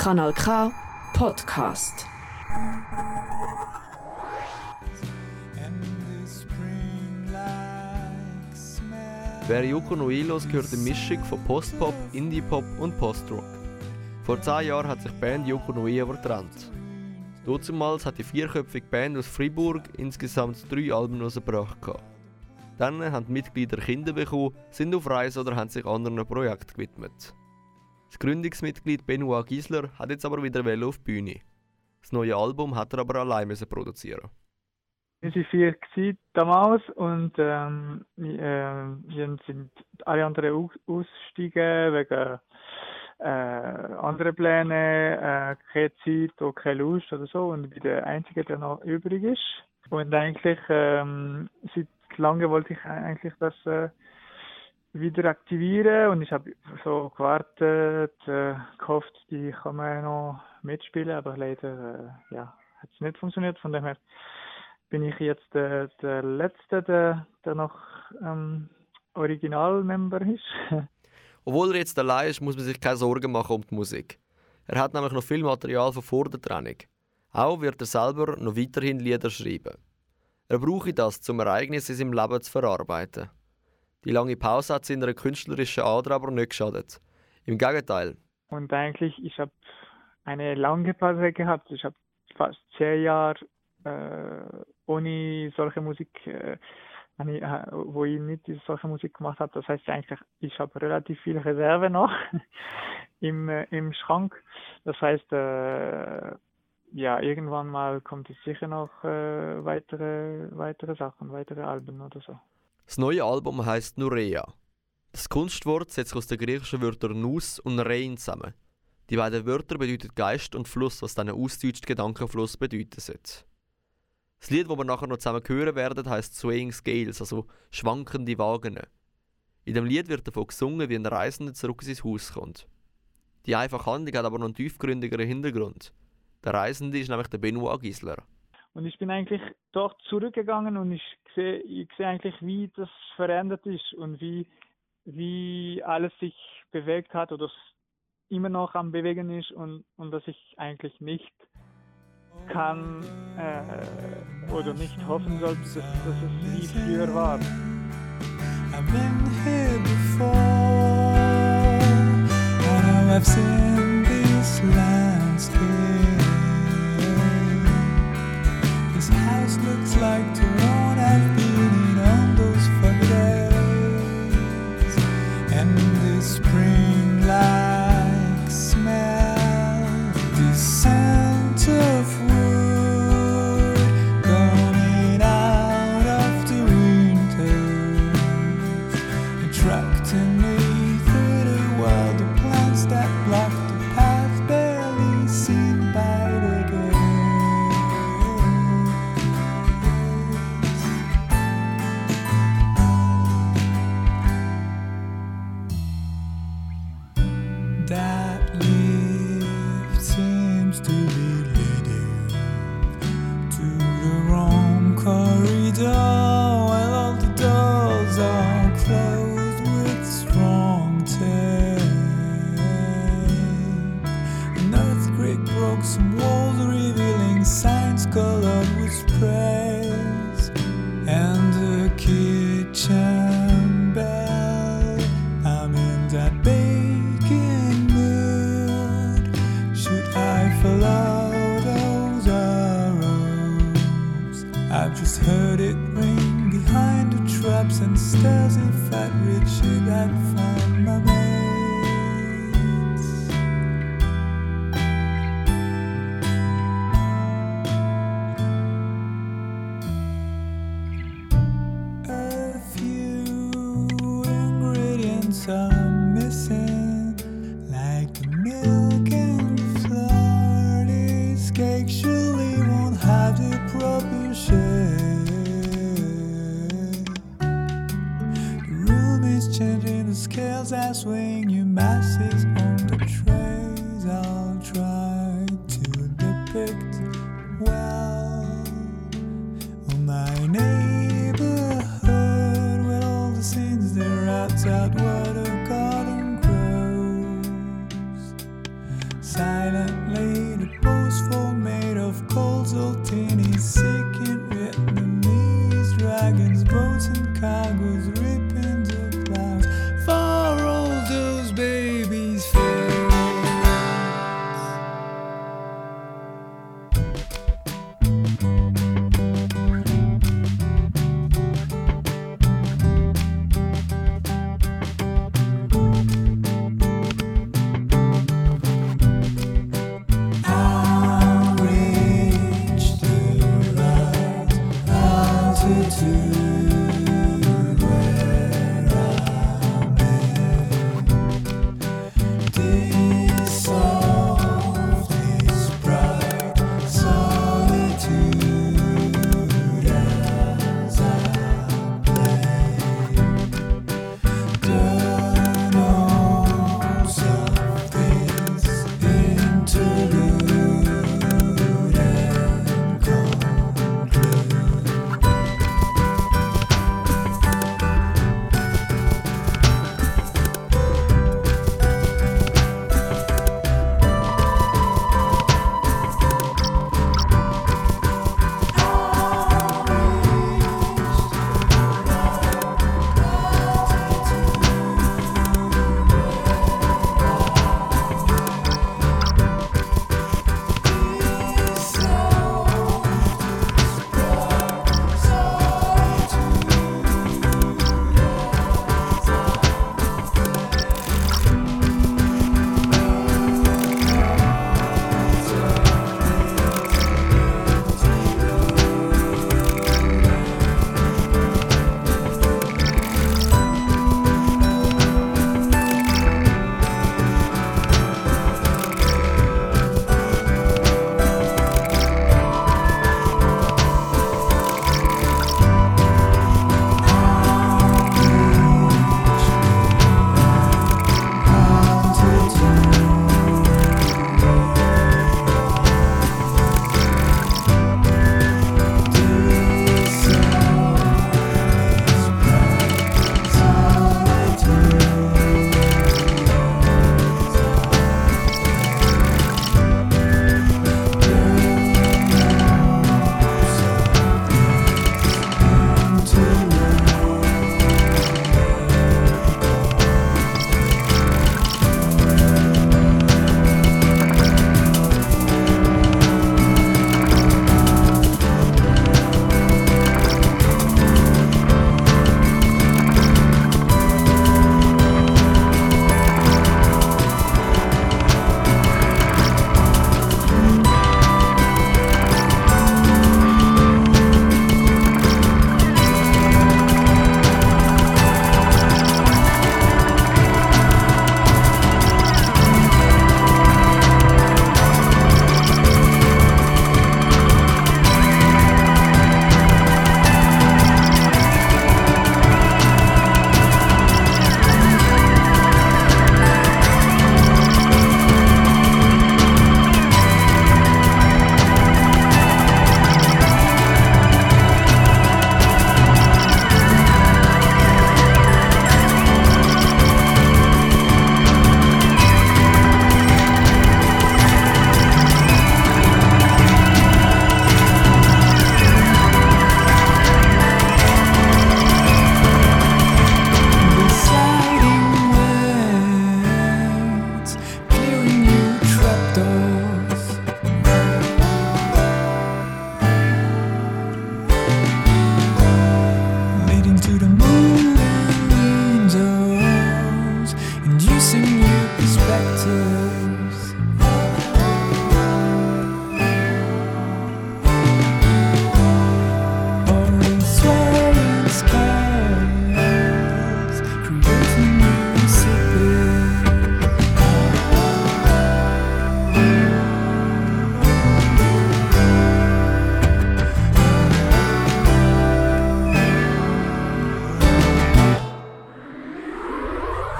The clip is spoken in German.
Kanal K Podcast. Wer Yoko no Ilos gehört eine Mischung von Postpop, Indie-Pop und Postrock. Vor zehn Jahren hat sich die Band Yoko no I aber getrennt. Dazumals hat die vierköpfige Band aus Fribourg insgesamt drei Alben rausgebracht. Dann haben die Mitglieder Kinder bekommen, sind auf Reise oder haben sich anderen Projekten gewidmet. Das Gründungsmitglied Benoit Giesler hat jetzt aber wieder auf die Bühne. Das neue Album hat er aber allein produzieren. Wir waren vier damals und ähm, wir, äh, sind alle anderen aussteigen wegen äh, anderen Plänen, äh, keine Zeit oder keine Lust oder so und ich bin der Einzige, der noch übrig ist. Und eigentlich ähm, seit langem wollte ich eigentlich das äh, wieder aktivieren und ich habe so gewartet, äh, gehofft, die kann man noch mitspielen, aber leider äh, ja, hat es nicht funktioniert. Von dem her bin ich jetzt der, der Letzte, der, der noch ähm, Originalmember ist. Obwohl er jetzt allein ist, muss man sich keine Sorgen machen um die Musik. Er hat nämlich noch viel Material von vor der Trennung. Auch wird er selber noch weiterhin Lieder schreiben. Er brauche das, um Ereignisse in seinem Leben zu verarbeiten. Die lange Pause hat seiner künstlerischen Ader aber nicht geschadet. Im Gegenteil. Und eigentlich, ich habe eine lange Pause gehabt. Ich habe fast zehn Jahre äh, ohne solche Musik, äh, äh wo ich nicht solche Musik gemacht habe. Das heißt eigentlich, ich habe relativ viel Reserve noch im, äh, im Schrank. Das heißt, äh, ja, irgendwann mal kommt es sicher noch äh, weitere, weitere Sachen, weitere Alben oder so. Das neue Album heißt Nurea. Das Kunstwort setzt sich aus den griechischen Wörtern Nus und Rein zusammen. Die beiden Wörter bedeuten Geist und Fluss, was dann ausdeutscht Gedankenfluss bedeuten sollte. Das Lied, das wir nachher noch zusammen hören werden, heißt Swaying Scales, also schwankende Wagen. In dem Lied wird davon gesungen, wie ein Reisender zurück in sein Haus kommt. Die einfache Handlung hat aber noch einen tiefgründigeren Hintergrund. Der Reisende ist nämlich der Benoit Gisler. Und ich bin eigentlich dort zurückgegangen und ich sehe, ich sehe eigentlich, wie das verändert ist und wie, wie alles sich bewegt hat oder immer noch am Bewegen ist und, und dass ich eigentlich nicht kann äh, oder nicht hoffen sollte, dass, dass es wie früher war. I've seen this landscape. Follow those arrows. I've just heard it ring behind the traps and stairs. If I'd reached it, I'd find my mates. A few ingredients are. scales that swing you masses.